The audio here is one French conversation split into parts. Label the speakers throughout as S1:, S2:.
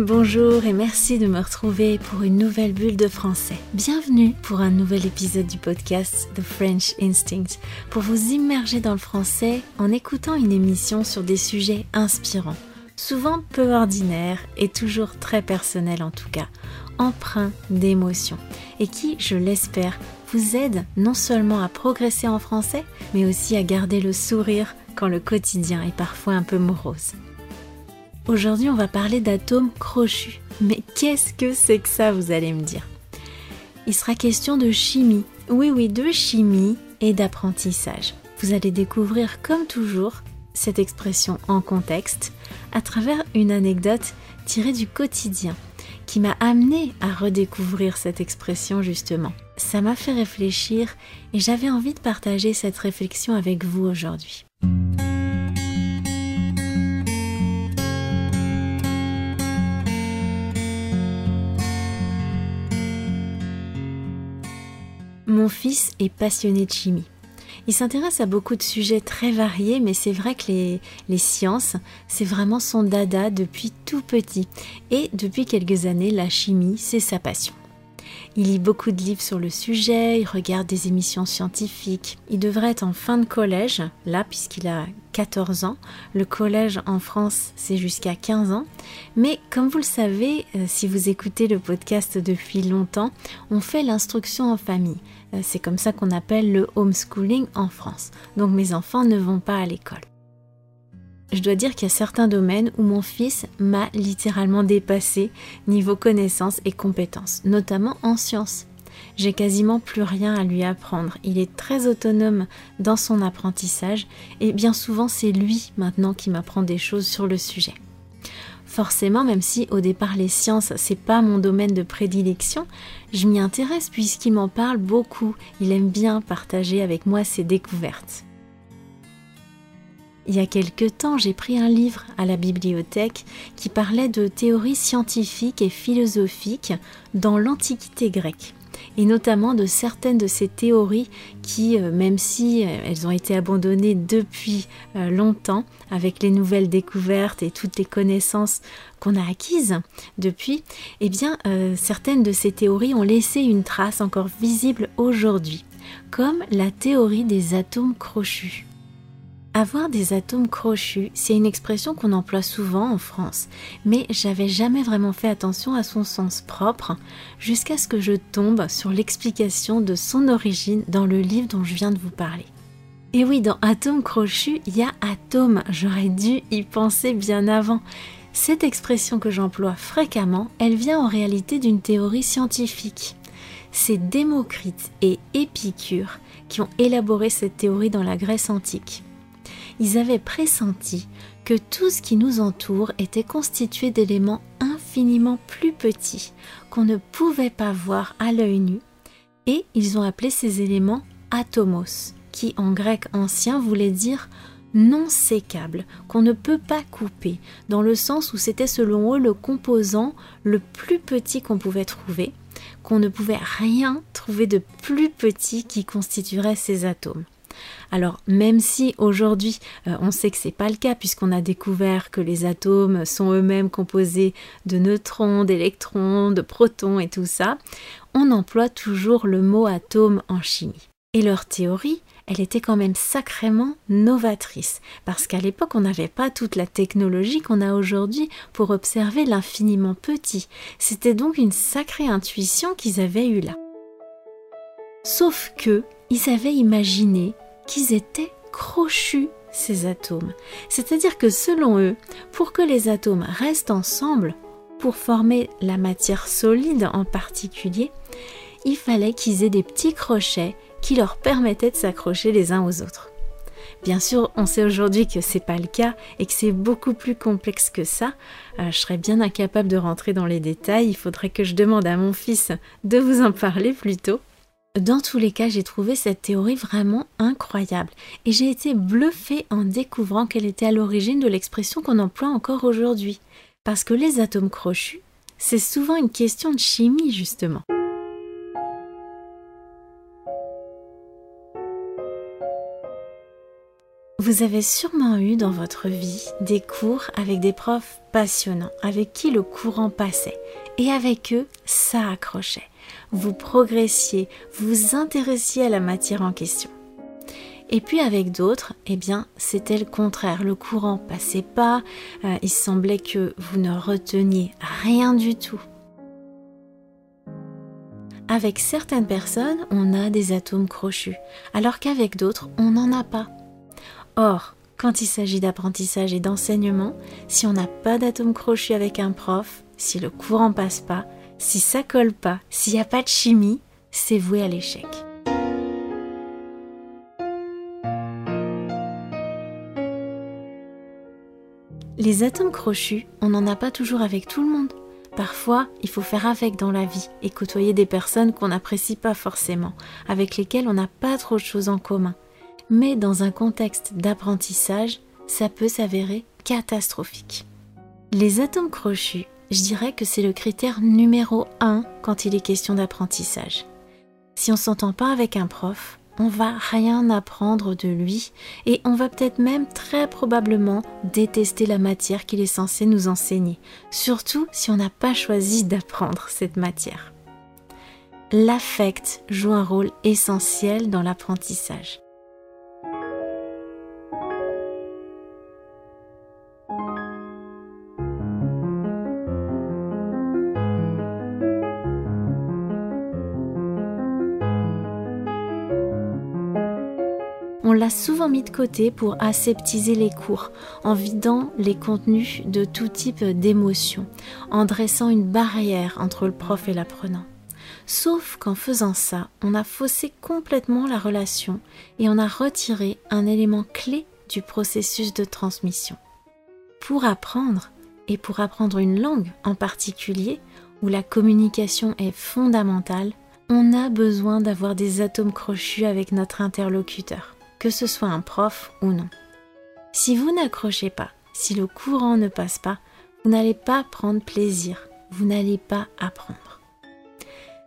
S1: Bonjour et merci de me retrouver pour une nouvelle bulle de français. Bienvenue pour un nouvel épisode du podcast The French Instinct, pour vous immerger dans le français en écoutant une émission sur des sujets inspirants, souvent peu ordinaires et toujours très personnels en tout cas, empreints d'émotions, et qui, je l'espère, vous aident non seulement à progresser en français, mais aussi à garder le sourire quand le quotidien est parfois un peu morose. Aujourd'hui, on va parler d'atomes crochus. Mais qu'est-ce que c'est que ça, vous allez me dire? Il sera question de chimie. Oui, oui, de chimie et d'apprentissage. Vous allez découvrir, comme toujours, cette expression en contexte à travers une anecdote tirée du quotidien qui m'a amené à redécouvrir cette expression justement. Ça m'a fait réfléchir et j'avais envie de partager cette réflexion avec vous aujourd'hui. Mon fils est passionné de chimie. Il s'intéresse à beaucoup de sujets très variés, mais c'est vrai que les, sciences, c'est vraiment son dada depuis tout petit. Et depuis quelques années, la chimie, c'est sa passion. Il lit beaucoup de livres sur le sujet, il regarde des émissions scientifiques. Il devrait être en fin de collège, là, puisqu'il a 14 ans. Le collège en France, c'est jusqu'à 15 ans. Mais comme vous le savez, euh, si vous écoutez le podcast depuis longtemps, on fait l'instruction en famille. Euh, c'est comme ça qu'on appelle le homeschooling en France. Donc mes enfants ne vont pas à l'école je dois dire qu'il y a certains domaines où mon fils m'a littéralement dépassé niveau connaissances et compétences, notamment en sciences. J'ai quasiment plus rien à lui apprendre. Il est très autonome dans son apprentissage et bien souvent c'est lui maintenant qui m'apprend des choses sur le sujet. Forcément, même si au départ les sciences c'est pas mon domaine de prédilection, je m'y intéresse puisqu'il m'en parle beaucoup. Il aime bien partager avec moi ses découvertes. Il y a quelque temps, j'ai pris un livre à la bibliothèque qui parlait de théories scientifiques et philosophiques dans l'Antiquité grecque et notamment de certaines de ces théories qui, euh, même si euh, elles ont été abandonnées depuis euh, longtemps, avec les nouvelles découvertes et toutes les connaissances qu'on a acquises depuis, eh bien, certaines de ces théories ont laissé une trace encore visible aujourd'hui, comme la théorie des atomes crochus. Avoir des atomes crochus, c'est une expression qu'on emploie souvent en France, mais j'avais jamais vraiment fait attention à son sens propre jusqu'à ce que je tombe sur l'explication de son origine dans le livre dont je viens de vous parler. Et oui, dans atome crochu, il y a atome, j'aurais dû y penser bien avant. Cette expression que j'emploie fréquemment, elle vient en réalité d'une théorie scientifique. C'est Démocrite et Épicure qui ont élaboré cette théorie dans la Grèce antique ils avaient pressenti que tout ce qui nous entoure était constitué d'éléments infiniment plus petits qu'on ne pouvait pas voir à l'œil nu, et ils ont appelé ces éléments atomos, qui en grec ancien voulait dire non sécable, qu'on ne peut pas couper, dans le sens où c'était selon eux le composant le plus petit qu'on pouvait trouver, qu'on ne pouvait rien trouver de plus petit qui constituerait ces atomes. Alors même si aujourd'hui euh, on sait que c'est pas le cas puisqu'on a découvert que les atomes sont eux-mêmes composés de neutrons, d'électrons, de protons et tout ça, on emploie toujours le mot atome en chimie. Et leur théorie, elle était quand même sacrément novatrice, parce qu'à l'époque, on n'avait pas toute la technologie qu'on a aujourd'hui pour observer l'infiniment petit. C'était donc une sacrée intuition qu'ils avaient eue là. Sauf que, ils avaient imaginé qu'ils étaient crochus ces atomes. C'est-à-dire que selon eux, pour que les atomes restent ensemble, pour former la matière solide en particulier, il fallait qu'ils aient des petits crochets qui leur permettaient de s'accrocher les uns aux autres. Bien sûr, on sait aujourd'hui que c'est pas le cas et que c'est beaucoup plus complexe que ça. Euh, je serais bien incapable de rentrer dans les détails. Il faudrait que je demande à mon fils de vous en parler plus tôt. Dans tous les cas, j'ai trouvé cette théorie vraiment incroyable et j'ai été bluffée en découvrant qu'elle était à l'origine de l'expression qu'on emploie encore aujourd'hui. Parce que les atomes crochus, c'est souvent une question de chimie justement. Vous avez sûrement eu dans votre vie des cours avec des profs passionnants, avec qui le courant passait, et avec eux, ça accrochait vous progressiez, vous intéressiez à la matière en question. Et puis avec d'autres, eh bien, c'était le contraire. Le courant passait pas, euh, il semblait que vous ne reteniez rien du tout. Avec certaines personnes, on a des atomes crochus, alors qu'avec d'autres, on n'en a pas. Or, quand il s'agit d'apprentissage et d'enseignement, si on n'a pas d'atomes crochus avec un prof, si le courant passe pas, si ça colle pas, s'il n'y a pas de chimie, c'est voué à l'échec. Les atomes crochus, on n'en a pas toujours avec tout le monde. Parfois, il faut faire avec dans la vie et côtoyer des personnes qu'on n'apprécie pas forcément, avec lesquelles on n'a pas trop de choses en commun. Mais dans un contexte d'apprentissage, ça peut s'avérer catastrophique. Les atomes crochus, je dirais que c'est le critère numéro un quand il est question d'apprentissage. Si on s'entend pas avec un prof, on va rien apprendre de lui et on va peut-être même très probablement détester la matière qu'il est censé nous enseigner, surtout si on n'a pas choisi d'apprendre cette matière. L'affect joue un rôle essentiel dans l'apprentissage. L'a souvent mis de côté pour aseptiser les cours, en vidant les contenus de tout type d'émotions, en dressant une barrière entre le prof et l'apprenant. Sauf qu'en faisant ça, on a faussé complètement la relation et on a retiré un élément clé du processus de transmission. Pour apprendre, et pour apprendre une langue en particulier, où la communication est fondamentale, on a besoin d'avoir des atomes crochus avec notre interlocuteur que ce soit un prof ou non. Si vous n'accrochez pas, si le courant ne passe pas, vous n'allez pas prendre plaisir, vous n'allez pas apprendre.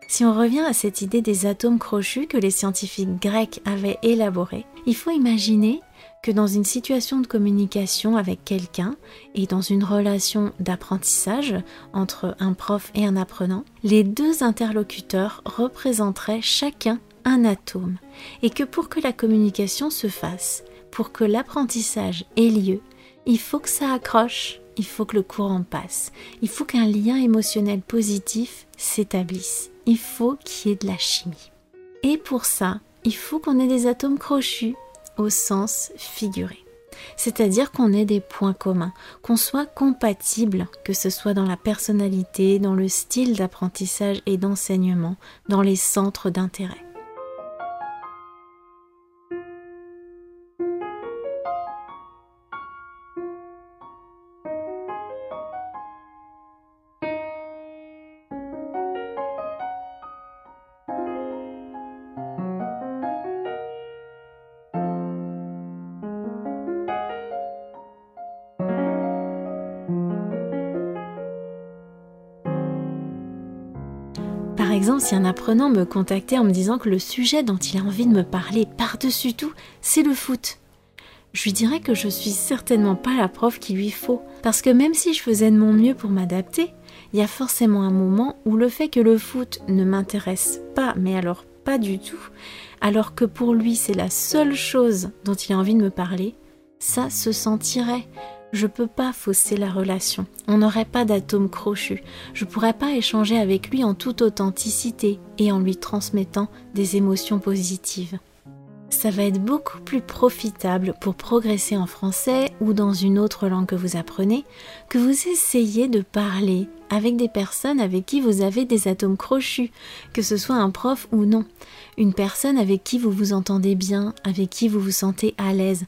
S1: Si on revient à cette idée des atomes crochus que les scientifiques grecs avaient élaborés, il faut imaginer que dans une situation de communication avec quelqu'un et dans une relation d'apprentissage entre un prof et un apprenant, les deux interlocuteurs représenteraient chacun un atome et que pour que la communication se fasse, pour que l'apprentissage ait lieu, il faut que ça accroche, il faut que le courant passe, il faut qu'un lien émotionnel positif s'établisse, il faut qu'il y ait de la chimie. Et pour ça, il faut qu'on ait des atomes crochus au sens figuré. C'est-à-dire qu'on ait des points communs, qu'on soit compatible, que ce soit dans la personnalité, dans le style d'apprentissage et d'enseignement, dans les centres d'intérêt. Si un apprenant me contactait en me disant que le sujet dont il a envie de me parler par-dessus tout, c'est le foot, je lui dirais que je suis certainement pas la prof qu'il lui faut. Parce que même si je faisais de mon mieux pour m'adapter, il y a forcément un moment où le fait que le foot ne m'intéresse pas, mais alors pas du tout, alors que pour lui c'est la seule chose dont il a envie de me parler, ça se sentirait. Je peux pas fausser la relation. On n'aurait pas d'atome crochu. Je pourrais pas échanger avec lui en toute authenticité et en lui transmettant des émotions positives ça va être beaucoup plus profitable pour progresser en français ou dans une autre langue que vous apprenez que vous essayez de parler avec des personnes avec qui vous avez des atomes crochus, que ce soit un prof ou non, une personne avec qui vous vous entendez bien, avec qui vous vous sentez à l'aise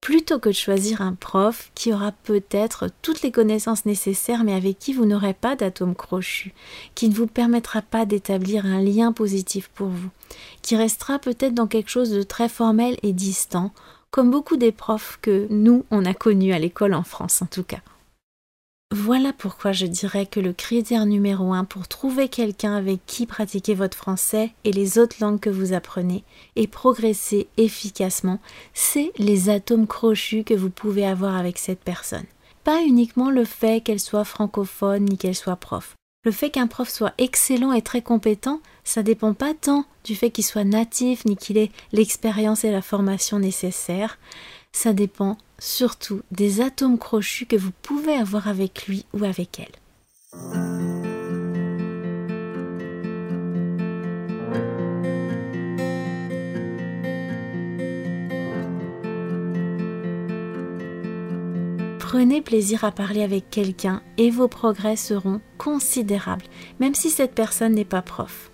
S1: plutôt que de choisir un prof qui aura peut-être toutes les connaissances nécessaires mais avec qui vous n'aurez pas d'atome crochu, qui ne vous permettra pas d'établir un lien positif pour vous, qui restera peut-être dans quelque chose de très formel et distant, comme beaucoup des profs que nous, on a connus à l'école en France en tout cas. Voilà pourquoi je dirais que le critère numéro un pour trouver quelqu'un avec qui pratiquer votre français et les autres langues que vous apprenez et progresser efficacement, c'est les atomes crochus que vous pouvez avoir avec cette personne. Pas uniquement le fait qu'elle soit francophone ni qu'elle soit prof. Le fait qu'un prof soit excellent et très compétent, ça dépend pas tant du fait qu'il soit natif ni qu'il ait l'expérience et la formation nécessaires ça dépend surtout des atomes crochus que vous pouvez avoir avec lui ou avec elle. Prenez plaisir à parler avec quelqu'un et vos progrès seront considérables, même si cette personne n'est pas prof.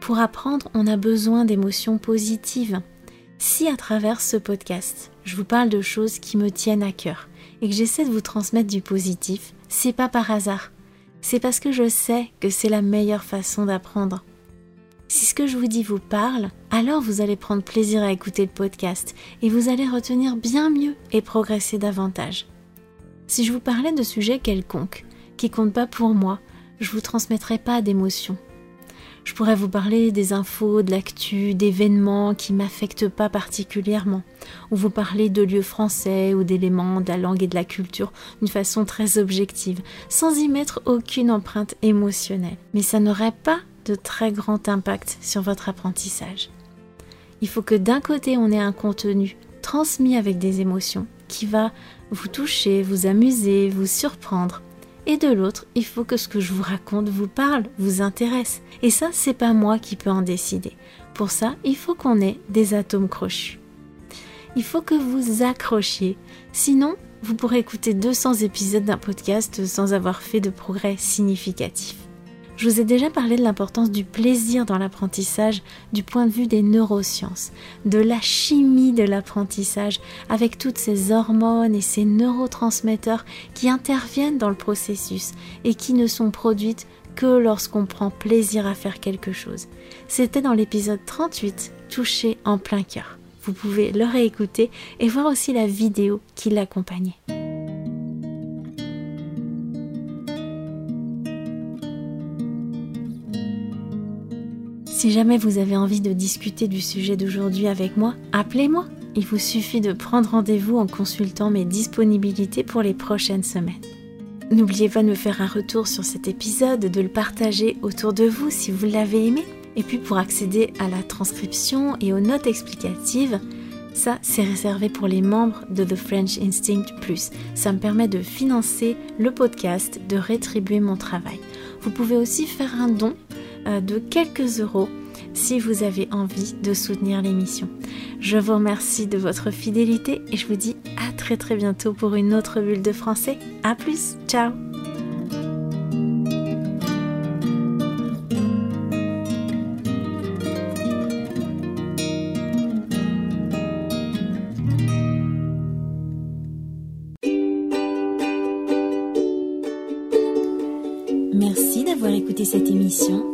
S1: Pour apprendre, on a besoin d'émotions positives. Si à travers ce podcast, je vous parle de choses qui me tiennent à cœur et que j'essaie de vous transmettre du positif, c'est pas par hasard. C'est parce que je sais que c'est la meilleure façon d'apprendre. Si ce que je vous dis vous parle, alors vous allez prendre plaisir à écouter le podcast et vous allez retenir bien mieux et progresser davantage. Si je vous parlais de sujets quelconques, qui comptent pas pour moi, je vous transmettrai pas d'émotions, je pourrais vous parler des infos, de l'actu, d'événements qui m'affectent pas particulièrement, ou vous parler de lieux français ou d'éléments de la langue et de la culture d'une façon très objective, sans y mettre aucune empreinte émotionnelle. Mais ça n'aurait pas de très grand impact sur votre apprentissage. Il faut que d'un côté on ait un contenu transmis avec des émotions qui va vous toucher, vous amuser, vous surprendre, et de l'autre, il faut que ce que je vous raconte vous parle, vous intéresse. Et ça, c'est pas moi qui peux en décider. Pour ça, il faut qu'on ait des atomes crochus. Il faut que vous accrochiez. Sinon, vous pourrez écouter 200 épisodes d'un podcast sans avoir fait de progrès significatifs. Je vous ai déjà parlé de l'importance du plaisir dans l'apprentissage du point de vue des neurosciences, de la chimie de l'apprentissage avec toutes ces hormones et ces neurotransmetteurs qui interviennent dans le processus et qui ne sont produites que lorsqu'on prend plaisir à faire quelque chose. C'était dans l'épisode 38, touché en plein cœur. Vous pouvez le réécouter et voir aussi la vidéo qui l'accompagnait. Si jamais vous avez envie de discuter du sujet d'aujourd'hui avec moi, appelez-moi. Il vous suffit de prendre rendez-vous en consultant mes disponibilités pour les prochaines semaines. N'oubliez pas de me faire un retour sur cet épisode, de le partager autour de vous si vous l'avez aimé. Et puis pour accéder à la transcription et aux notes explicatives, ça c'est réservé pour les membres de The French Instinct Plus. Ça me permet de financer le podcast, de rétribuer mon travail. Vous pouvez aussi faire un don de quelques euros si vous avez envie de soutenir l'émission. Je vous remercie de votre fidélité et je vous dis à très très bientôt pour une autre bulle de français. A plus, ciao Merci d'avoir écouté cette émission